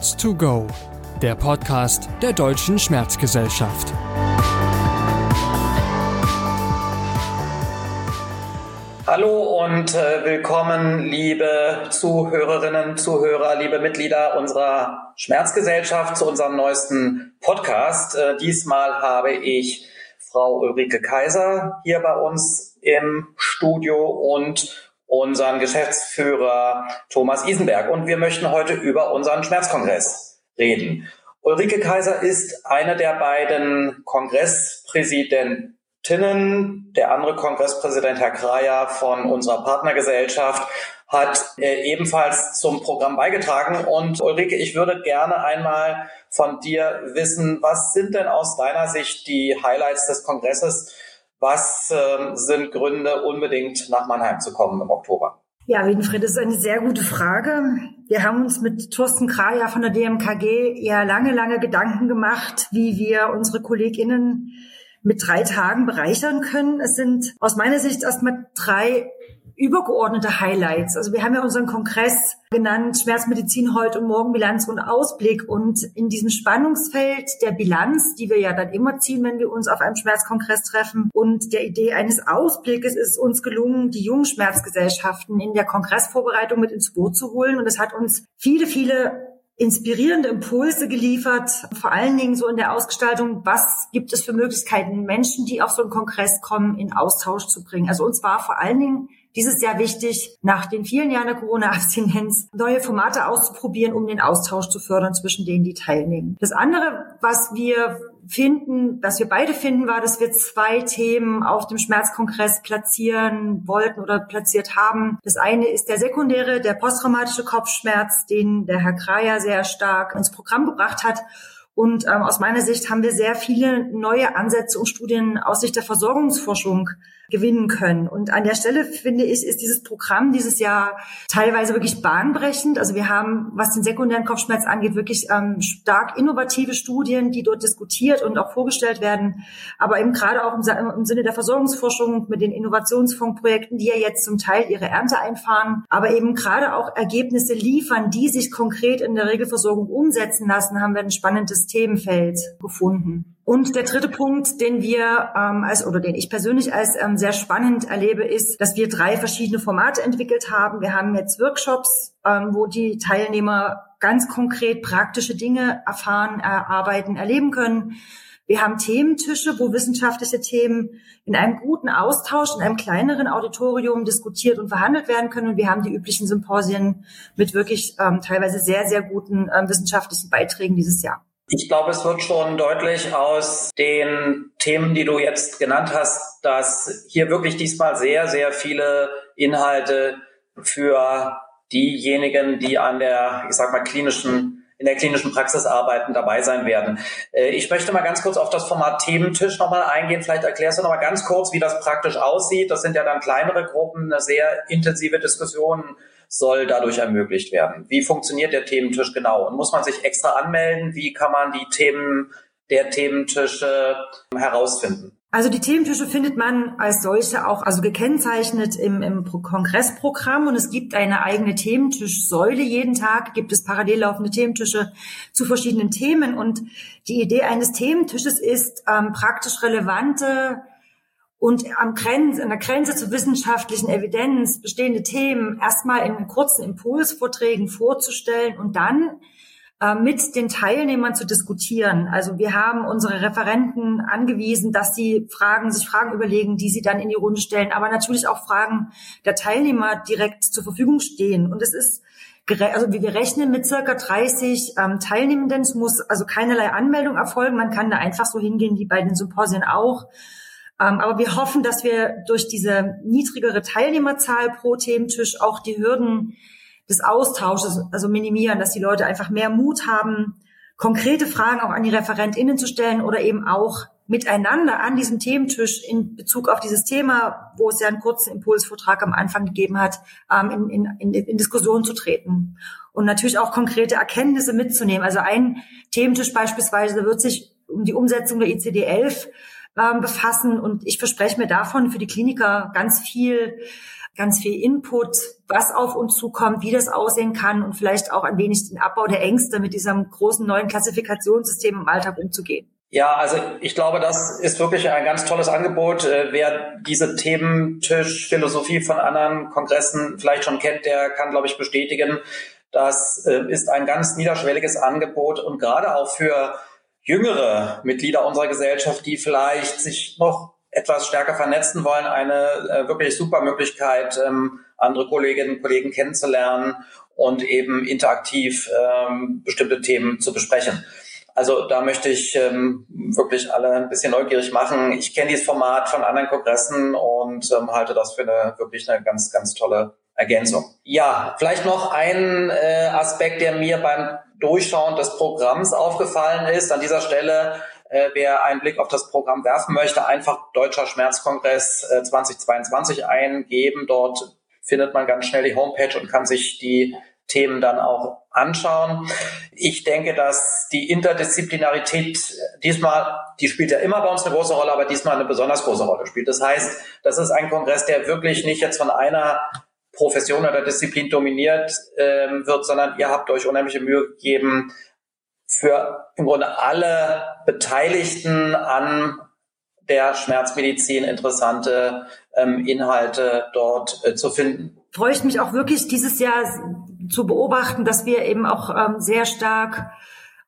Schmerz to go, der Podcast der Deutschen Schmerzgesellschaft. Hallo und äh, willkommen, liebe Zuhörerinnen, Zuhörer, liebe Mitglieder unserer Schmerzgesellschaft zu unserem neuesten Podcast. Äh, diesmal habe ich Frau Ulrike Kaiser hier bei uns im Studio und unseren Geschäftsführer Thomas Isenberg. Und wir möchten heute über unseren Schmerzkongress reden. Ulrike Kaiser ist eine der beiden Kongresspräsidentinnen. Der andere Kongresspräsident, Herr Kraja von unserer Partnergesellschaft, hat äh, ebenfalls zum Programm beigetragen. Und Ulrike, ich würde gerne einmal von dir wissen, was sind denn aus deiner Sicht die Highlights des Kongresses? Was äh, sind Gründe, unbedingt nach Mannheim zu kommen im Oktober? Ja, Winfried, das ist eine sehr gute Frage. Wir haben uns mit Thorsten Kraja von der DMKG ja lange, lange Gedanken gemacht, wie wir unsere KollegInnen mit drei Tagen bereichern können. Es sind aus meiner Sicht erstmal drei übergeordnete Highlights. Also wir haben ja unseren Kongress genannt, Schmerzmedizin heute und morgen Bilanz und Ausblick. Und in diesem Spannungsfeld der Bilanz, die wir ja dann immer ziehen, wenn wir uns auf einem Schmerzkongress treffen, und der Idee eines Ausblickes ist uns gelungen, die jungen Schmerzgesellschaften in der Kongressvorbereitung mit ins Boot zu holen. Und es hat uns viele, viele inspirierende Impulse geliefert, vor allen Dingen so in der Ausgestaltung, was gibt es für Möglichkeiten, Menschen, die auf so einen Kongress kommen, in Austausch zu bringen. Also uns war vor allen Dingen dieses Jahr wichtig, nach den vielen Jahren der Corona-Abstinenz neue Formate auszuprobieren, um den Austausch zu fördern zwischen denen, die teilnehmen. Das andere, was wir finden, was wir beide finden, war, dass wir zwei Themen auf dem Schmerzkongress platzieren wollten oder platziert haben. Das eine ist der sekundäre, der posttraumatische Kopfschmerz, den der Herr Kraja sehr stark ins Programm gebracht hat. Und ähm, aus meiner Sicht haben wir sehr viele neue Ansätze und Studien aus Sicht der Versorgungsforschung gewinnen können. Und an der Stelle finde ich, ist dieses Programm dieses Jahr teilweise wirklich bahnbrechend. Also wir haben, was den sekundären Kopfschmerz angeht, wirklich ähm, stark innovative Studien, die dort diskutiert und auch vorgestellt werden. Aber eben gerade auch im, im Sinne der Versorgungsforschung mit den Innovationsfondsprojekten, die ja jetzt zum Teil ihre Ernte einfahren, aber eben gerade auch Ergebnisse liefern, die sich konkret in der Regelversorgung umsetzen lassen, haben wir ein spannendes Themenfeld gefunden. Und der dritte Punkt, den wir ähm, als oder den ich persönlich als ähm, sehr spannend erlebe, ist, dass wir drei verschiedene Formate entwickelt haben. Wir haben jetzt Workshops, ähm, wo die Teilnehmer ganz konkret praktische Dinge erfahren, erarbeiten, erleben können. Wir haben Thementische, wo wissenschaftliche Themen in einem guten Austausch, in einem kleineren Auditorium diskutiert und verhandelt werden können. Und wir haben die üblichen Symposien mit wirklich ähm, teilweise sehr, sehr guten ähm, wissenschaftlichen Beiträgen dieses Jahr. Ich glaube, es wird schon deutlich aus den Themen, die du jetzt genannt hast, dass hier wirklich diesmal sehr, sehr viele Inhalte für diejenigen, die an der, ich sag mal, klinischen in der klinischen Praxis arbeiten, dabei sein werden. Äh, ich möchte mal ganz kurz auf das Format Thementisch nochmal eingehen. Vielleicht erklärst du nochmal ganz kurz, wie das praktisch aussieht. Das sind ja dann kleinere Gruppen, eine sehr intensive Diskussion soll dadurch ermöglicht werden. Wie funktioniert der Thementisch genau? Und muss man sich extra anmelden? Wie kann man die Themen der Thementische herausfinden? Also die Thementische findet man als solche auch also gekennzeichnet im, im Kongressprogramm und es gibt eine eigene Thementischsäule. Jeden Tag gibt es parallel laufende Thementische zu verschiedenen Themen und die Idee eines Thementisches ist ähm, praktisch relevante und am Grenze, an der Grenze zur wissenschaftlichen Evidenz bestehende Themen erstmal in kurzen Impulsvorträgen vorzustellen und dann äh, mit den Teilnehmern zu diskutieren. Also wir haben unsere Referenten angewiesen, dass sie Fragen, sich Fragen überlegen, die sie dann in die Runde stellen, aber natürlich auch Fragen der Teilnehmer direkt zur Verfügung stehen. Und es ist also wir rechnen mit circa 30 ähm, Teilnehmenden. Es muss also keinerlei Anmeldung erfolgen. Man kann da einfach so hingehen wie bei den Symposien auch aber wir hoffen, dass wir durch diese niedrigere Teilnehmerzahl pro Thementisch auch die Hürden des Austausches also minimieren, dass die Leute einfach mehr Mut haben, konkrete Fragen auch an die ReferentInnen zu stellen oder eben auch miteinander an diesem Thementisch in Bezug auf dieses Thema, wo es ja einen kurzen Impulsvortrag am Anfang gegeben hat, ähm, in, in, in, in Diskussion zu treten und natürlich auch konkrete Erkenntnisse mitzunehmen. Also ein Thementisch beispielsweise wird sich um die Umsetzung der ICD-11 ähm, befassen. Und ich verspreche mir davon für die Kliniker ganz viel ganz viel Input, was auf uns zukommt, wie das aussehen kann und vielleicht auch ein wenig den Abbau der Ängste mit diesem großen neuen Klassifikationssystem im Alltag umzugehen. Ja, also ich glaube, das ist wirklich ein ganz tolles Angebot. Äh, wer diese Thementischphilosophie von anderen Kongressen vielleicht schon kennt, der kann, glaube ich, bestätigen, das äh, ist ein ganz niederschwelliges Angebot und gerade auch für jüngere Mitglieder unserer Gesellschaft, die vielleicht sich noch etwas stärker vernetzen wollen, eine äh, wirklich super Möglichkeit, ähm, andere Kolleginnen und Kollegen kennenzulernen und eben interaktiv ähm, bestimmte Themen zu besprechen. Also da möchte ich ähm, wirklich alle ein bisschen neugierig machen. Ich kenne dieses Format von anderen Kongressen und ähm, halte das für eine wirklich eine ganz, ganz tolle Ergänzung. Ja, vielleicht noch ein äh, Aspekt, der mir beim Durchschauen des Programms aufgefallen ist. An dieser Stelle, äh, wer einen Blick auf das Programm werfen möchte, einfach Deutscher Schmerzkongress äh, 2022 eingeben. Dort findet man ganz schnell die Homepage und kann sich die Themen dann auch anschauen. Ich denke, dass die Interdisziplinarität diesmal, die spielt ja immer bei uns eine große Rolle, aber diesmal eine besonders große Rolle spielt. Das heißt, das ist ein Kongress, der wirklich nicht jetzt von einer Profession oder Disziplin dominiert ähm, wird, sondern ihr habt euch unheimliche Mühe gegeben, für im Grunde alle Beteiligten an der Schmerzmedizin interessante ähm, Inhalte dort äh, zu finden. Freue ich mich auch wirklich dieses Jahr zu beobachten, dass wir eben auch ähm, sehr stark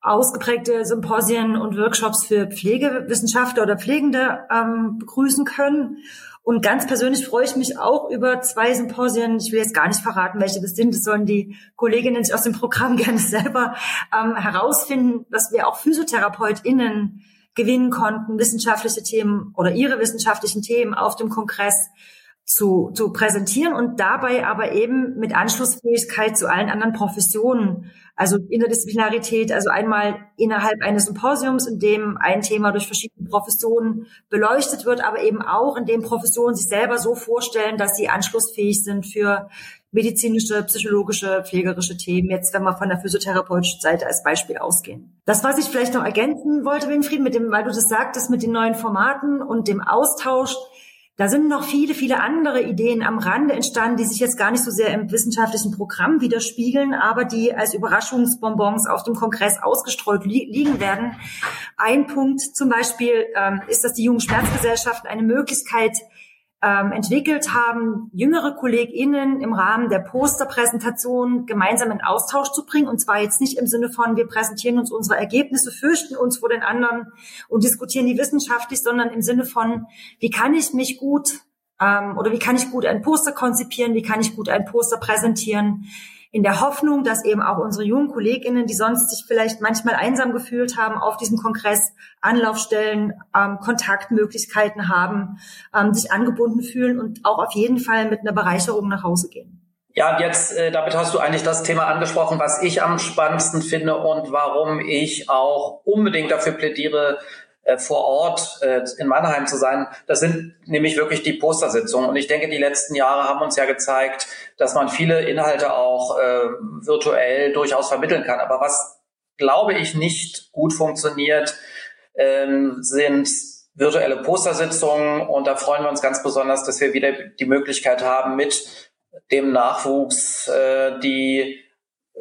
ausgeprägte Symposien und Workshops für Pflegewissenschaftler oder Pflegende ähm, begrüßen können. Und ganz persönlich freue ich mich auch über zwei Symposien. Ich will jetzt gar nicht verraten, welche das sind. Das sollen die Kolleginnen aus dem Programm gerne selber ähm, herausfinden, dass wir auch PhysiotherapeutInnen gewinnen konnten, wissenschaftliche Themen oder ihre wissenschaftlichen Themen auf dem Kongress zu, zu präsentieren und dabei aber eben mit Anschlussfähigkeit zu allen anderen Professionen. Also Interdisziplinarität, also einmal innerhalb eines Symposiums, in dem ein Thema durch verschiedene Professionen beleuchtet wird, aber eben auch in dem Professionen sich selber so vorstellen, dass sie anschlussfähig sind für medizinische, psychologische, pflegerische Themen, jetzt wenn wir von der physiotherapeutischen Seite als Beispiel ausgehen. Das, was ich vielleicht noch ergänzen wollte, Winfried, mit dem, weil du das sagtest, mit den neuen Formaten und dem Austausch, da sind noch viele, viele andere Ideen am Rande entstanden, die sich jetzt gar nicht so sehr im wissenschaftlichen Programm widerspiegeln, aber die als Überraschungsbonbons auf dem Kongress ausgestreut li liegen werden. Ein Punkt zum Beispiel ähm, ist, dass die Jungen Schmerzgesellschaften eine Möglichkeit ähm, entwickelt haben, jüngere KollegInnen im Rahmen der Posterpräsentation gemeinsam in Austausch zu bringen. Und zwar jetzt nicht im Sinne von, wir präsentieren uns unsere Ergebnisse, fürchten uns vor den anderen und diskutieren die wissenschaftlich, sondern im Sinne von, wie kann ich mich gut ähm, oder wie kann ich gut ein Poster konzipieren, wie kann ich gut ein Poster präsentieren, in der Hoffnung, dass eben auch unsere jungen Kolleginnen, die sonst sich vielleicht manchmal einsam gefühlt haben, auf diesem Kongress Anlaufstellen, ähm, Kontaktmöglichkeiten haben, ähm, sich angebunden fühlen und auch auf jeden Fall mit einer Bereicherung nach Hause gehen. Ja, jetzt, äh, damit hast du eigentlich das Thema angesprochen, was ich am spannendsten finde und warum ich auch unbedingt dafür plädiere, äh, vor Ort äh, in Mannheim zu sein. Das sind nämlich wirklich die Postersitzungen. Und ich denke, die letzten Jahre haben uns ja gezeigt, dass man viele Inhalte auch äh, virtuell durchaus vermitteln kann. Aber was, glaube ich, nicht gut funktioniert, ähm, sind virtuelle Postersitzungen. Und da freuen wir uns ganz besonders, dass wir wieder die Möglichkeit haben, mit dem Nachwuchs äh, die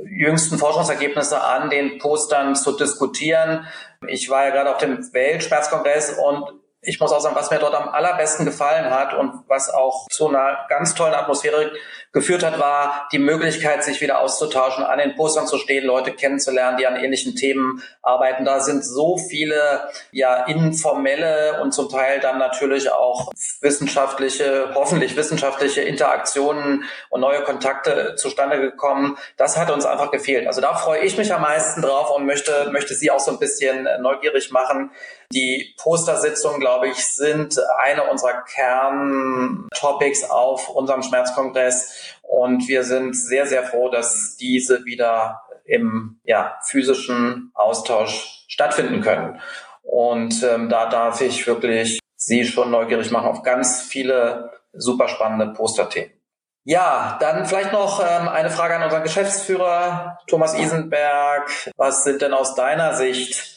jüngsten Forschungsergebnisse an den Postern zu diskutieren. Ich war ja gerade auf dem Weltschmerzkongress und ich muss auch sagen, was mir dort am allerbesten gefallen hat und was auch zu einer ganz tollen Atmosphäre geführt hat, war die Möglichkeit, sich wieder auszutauschen, an den Postern zu stehen, Leute kennenzulernen, die an ähnlichen Themen arbeiten. Da sind so viele ja informelle und zum Teil dann natürlich auch wissenschaftliche, hoffentlich wissenschaftliche Interaktionen und neue Kontakte zustande gekommen. Das hat uns einfach gefehlt. Also da freue ich mich am meisten drauf und möchte, möchte Sie auch so ein bisschen neugierig machen. Die Postersitzungen, glaube ich, sind eine unserer Kerntopics auf unserem Schmerzkongress. Und wir sind sehr, sehr froh, dass diese wieder im ja, physischen Austausch stattfinden können. Und ähm, da darf ich wirklich Sie schon neugierig machen auf ganz viele super spannende Posterthemen. Ja, dann vielleicht noch ähm, eine Frage an unseren Geschäftsführer Thomas Isenberg. Was sind denn aus deiner Sicht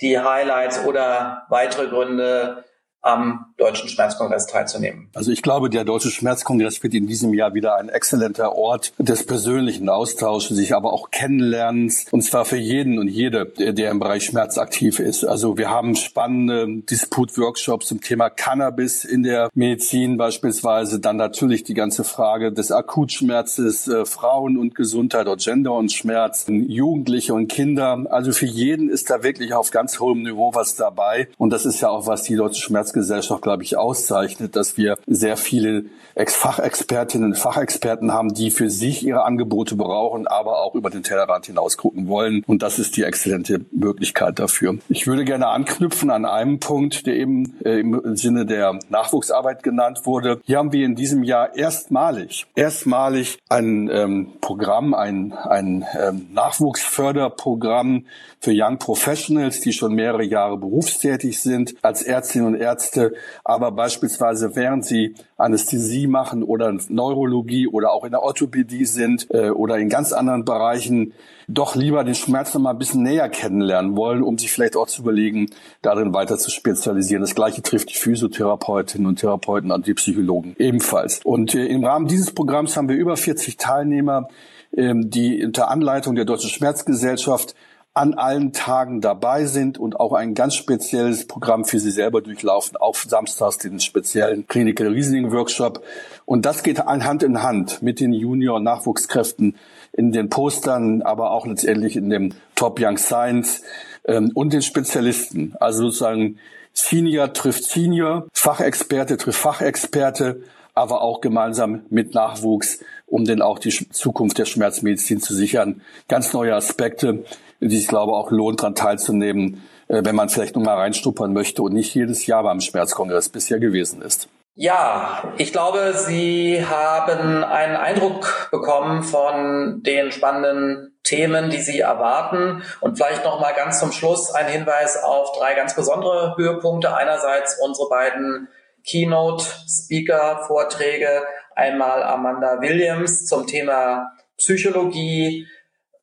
die Highlights oder weitere Gründe, am Deutschen Schmerzkongress teilzunehmen? Also ich glaube, der Deutsche Schmerzkongress wird in diesem Jahr wieder ein exzellenter Ort des persönlichen Austausches, sich aber auch Kennenlernens, und zwar für jeden und jede, der im Bereich Schmerz aktiv ist. Also wir haben spannende Disput-Workshops zum Thema Cannabis in der Medizin beispielsweise, dann natürlich die ganze Frage des Akutschmerzes, äh, Frauen und Gesundheit oder Gender und Schmerz, Jugendliche und Kinder. Also für jeden ist da wirklich auf ganz hohem Niveau was dabei. Und das ist ja auch, was die Deutsche Schmerzgesellschaft, glaube ich, auszeichnet, dass wir sehr viele Fachexpertinnen und Fachexperten haben, die für sich ihre Angebote brauchen, aber auch über den Tellerrand hinaus gucken wollen. Und das ist die exzellente Möglichkeit dafür. Ich würde gerne anknüpfen an einem Punkt, der eben äh, im Sinne der Nachwuchsarbeit genannt wurde. Hier haben wir in diesem Jahr erstmalig, erstmalig ein ähm, Programm, ein, ein ähm, Nachwuchsförderprogramm für Young Professionals, die schon mehrere Jahre berufstätig sind als Ärztinnen und Ärzte, aber beispielsweise während sie Anästhesie machen oder Neurologie oder auch in der Orthopädie sind äh, oder in ganz anderen Bereichen doch lieber den Schmerz noch mal ein bisschen näher kennenlernen wollen, um sich vielleicht auch zu überlegen, darin weiter zu spezialisieren. Das gleiche trifft die Physiotherapeutinnen und Therapeuten und die Psychologen ebenfalls. Und äh, im Rahmen dieses Programms haben wir über 40 Teilnehmer, ähm, die unter Anleitung der Deutschen Schmerzgesellschaft an allen Tagen dabei sind und auch ein ganz spezielles Programm für sie selber durchlaufen, auf samstags den speziellen Clinical Reasoning Workshop. Und das geht Hand in Hand mit den Junior-Nachwuchskräften in den Postern, aber auch letztendlich in dem Top Young Science ähm, und den Spezialisten. Also sozusagen Senior trifft Senior, Fachexperte trifft Fachexperte, aber auch gemeinsam mit Nachwuchs, um denn auch die Zukunft der Schmerzmedizin zu sichern. Ganz neue Aspekte, die ich glaube auch lohnt, daran teilzunehmen, äh, wenn man vielleicht nur mal reinstuppern möchte und nicht jedes Jahr beim Schmerzkongress bisher gewesen ist. Ja, ich glaube, Sie haben einen Eindruck bekommen von den spannenden Themen, die Sie erwarten. Und vielleicht noch mal ganz zum Schluss ein Hinweis auf drei ganz besondere Höhepunkte. Einerseits unsere beiden Keynote-Speaker-Vorträge. Einmal Amanda Williams zum Thema Psychologie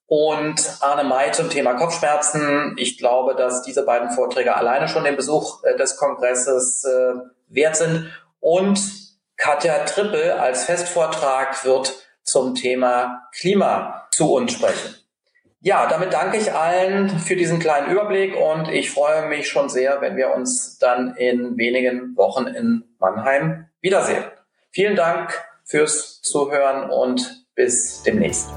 und Arne May zum Thema Kopfschmerzen. Ich glaube, dass diese beiden Vorträge alleine schon den Besuch äh, des Kongresses äh, wert sind. Und Katja Trippel als Festvortrag wird zum Thema Klima zu uns sprechen. Ja, damit danke ich allen für diesen kleinen Überblick und ich freue mich schon sehr, wenn wir uns dann in wenigen Wochen in Mannheim wiedersehen. Vielen Dank fürs Zuhören und bis demnächst.